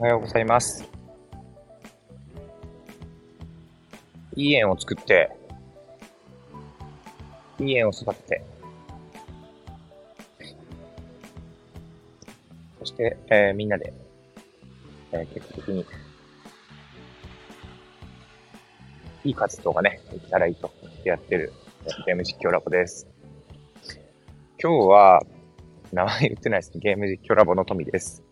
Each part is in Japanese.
おはようございます。いい園を作って、いい園を育てて、そして、えー、みんなで、えー、結果的に、いい活動がね、できたらいいとやってるゲーム実況ラボです。今日は、名前言ってないです。ゲーム実況ラボの富です。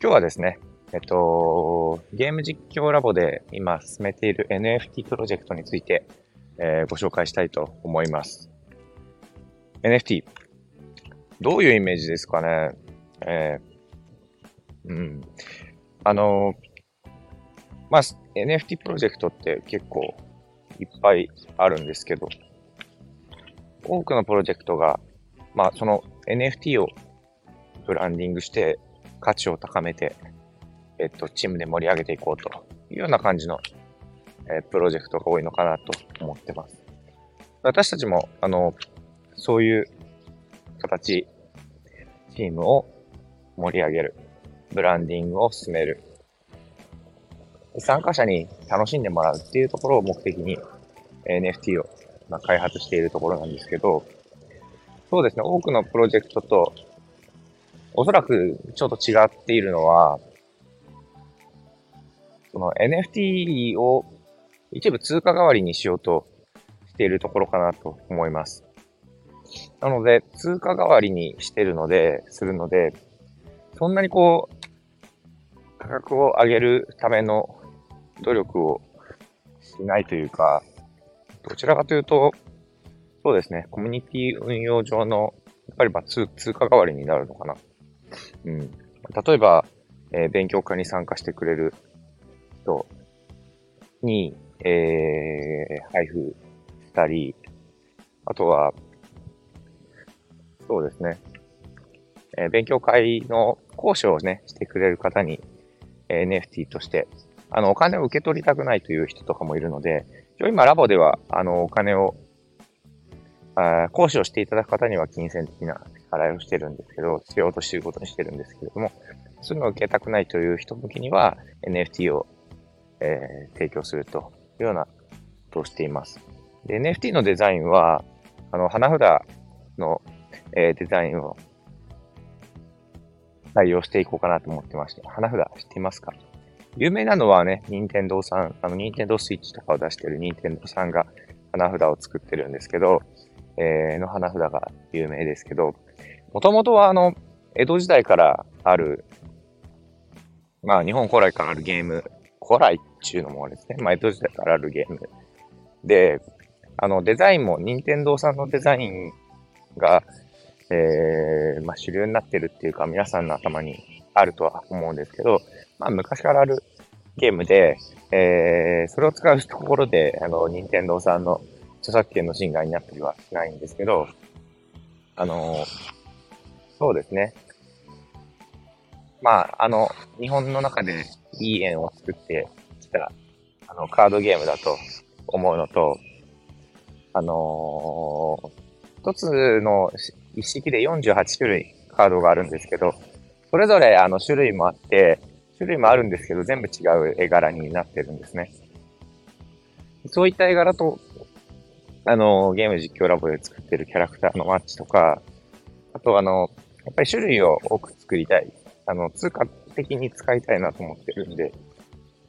今日はですね、えっと、ゲーム実況ラボで今進めている NFT プロジェクトについて、えー、ご紹介したいと思います。NFT。どういうイメージですかね？えー、うん。あの、まあ、NFT プロジェクトって結構いっぱいあるんですけど、多くのプロジェクトが、まあ、その NFT をブランディングして価値を高めてえっと、チームで盛り上げていこうというような感じの、えー、プロジェクトが多いのかなと思ってます。私たちも、あの、そういう形、チームを盛り上げる、ブランディングを進める、参加者に楽しんでもらうっていうところを目的に NFT を、まあ、開発しているところなんですけど、そうですね、多くのプロジェクトとおそらくちょっと違っているのは、その NFT を一部通貨代わりにしようとしているところかなと思います。なので、通貨代わりにしてるので、するので、そんなにこう、価格を上げるための努力をしないというか、どちらかというと、そうですね、コミュニティ運用上の、やっぱりま通通貨代わりになるのかな。うん。例えば、えー、勉強会に参加してくれる人に、えー、配布したり、あとは、そうですね、えー、勉強会の講師をね、してくれる方に、えー、NFT として、あの、お金を受け取りたくないという人とかもいるので、今ラボでは、あの、お金を、あ講師をしていただく方には金銭的な払いをしてるんですけど、しようとしてることにしてるんですけれども、そういうのを受けたくないという人向きには NFT をえー、提供するというようなことをしています。で、NFT のデザインは、あの、花札の、えー、デザインを採用していこうかなと思ってまして、花札知っていますか？有名なのはね、任天堂さん、あの、任天堂スイッチとかを出してる任天堂さんが花札を作ってるんですけど、えー、の花札が有名ですけど、もともとはあの、江戸時代からある、まあ日本古来からあるゲーム古来っていうのもですね、まあ、江戸時代からあるゲームで、あの、デザインも、任天堂さんのデザインが、えー、まあ、主流になってるっていうか、皆さんの頭にあるとは思うんですけど、まあ、昔からあるゲームで、えー、それを使うところで、あの、任天堂さんの著作権の侵害になったりはしないんですけど、あのそうですね。まあ、あの、日本の中でいい円を作ってきた、あの、カードゲームだと思うのと、あのー、一つの一式で48種類カードがあるんですけど、それぞれあの種類もあって、種類もあるんですけど、全部違う絵柄になってるんですね。そういった絵柄と、あの、ゲーム実況ラボで作ってるキャラクターのマッチとか、あとあの、やっぱり種類を多く作りたい。あの、通貨的に使いたいなと思ってるんで、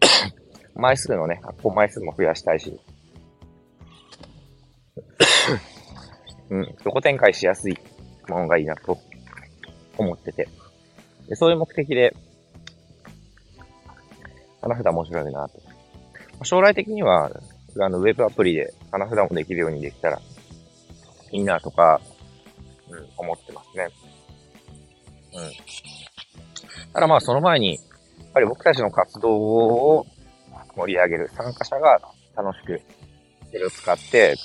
枚数のね、発行枚数も増やしたいし、うん、横展開しやすいものがいいなと思ってて、でそういう目的で、花札面白いなと。将来的には、あの、ウェブアプリで花札もできるようにできたらいいなとか、うん、思ってますね。うん。ただまあその前に、やっぱり僕たちの活動を盛り上げる参加者が楽しくそれを使って、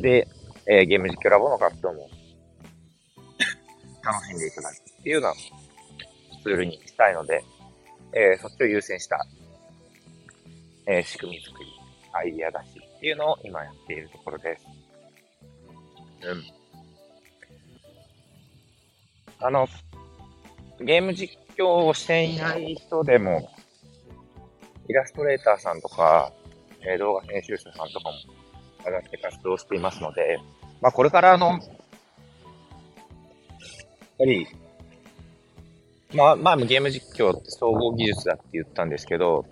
で、えー、ゲーム実況ラボの活動も楽しんでいただくっていうようなツールにしたいので、えー、そっちを優先した、えー、仕組み作り、アイディア出しっていうのを今やっているところです。うん。あの、ゲーム実況をしていない人でも、イラストレーターさんとか、えー、動画編集者さんとかも上がって活動していますので、まあこれからあの、やっぱり、まあ、まあゲーム実況って総合技術だって言ったんですけど、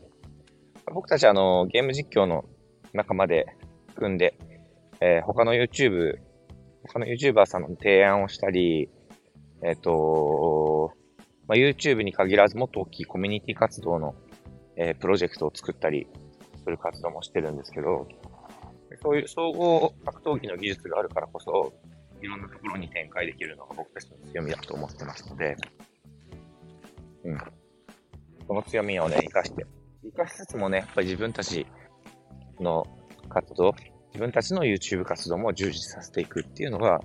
僕たちあの、ゲーム実況の仲間で組んで、えー、他の YouTube、他の YouTuber さんの提案をしたり、えっ、ー、と、まあ、YouTube に限らずもっと大きいコミュニティ活動の、えー、プロジェクトを作ったりする活動もしてるんですけど、そういう総合格闘技の技術があるからこそ、いろんなところに展開できるのが僕たちの強みだと思ってますので、うん。その強みをね、活かして、活かしつつもね、やっぱり自分たちの活動、自分たちの YouTube 活動も充実させていくっていうのが、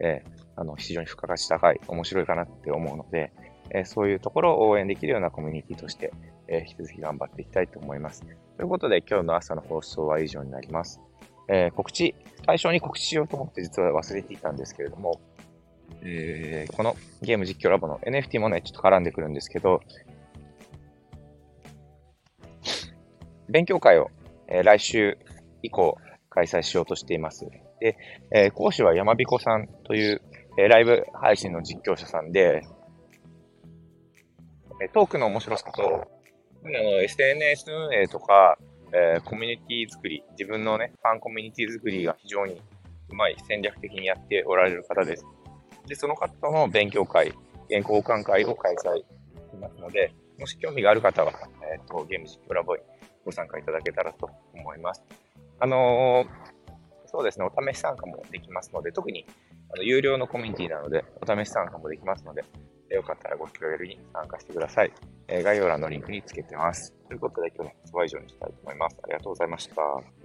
えー、あの、非常に付加価値高い、面白いかなって思うので、え、そういうところを応援できるようなコミュニティとして、え、引き続き頑張っていきたいと思います。ということで、今日の朝の放送は以上になります。え告知、最初に告知しようと思って実は忘れていたんですけれども、えこのゲーム実況ラボの NFT もね、ちょっと絡んでくるんですけど、勉強会を、え来週以降開催しようとしています。で、え講師は山彦さんという、えライブ配信の実況者さんで、トークの面白さと、あの SNS 運営とか、えコミュニティ作り、自分のね、ファンコミュニティ作りが非常にうまい戦略的にやっておられる方です。で、その方の勉強会、原稿交換会を開催しますので、もし興味がある方は、えっ、ー、と、ゲーム実況ラボにご参加いただけたらと思います。あのー、そうですね、お試し参加もできますので、特にあの有料のコミュニティなので、お試し参加もできますので、よかったらご気軽に参加してください。え、概要欄のリンクにつけてます。ということで、今日の放送は以上にしたいと思います。ありがとうございました。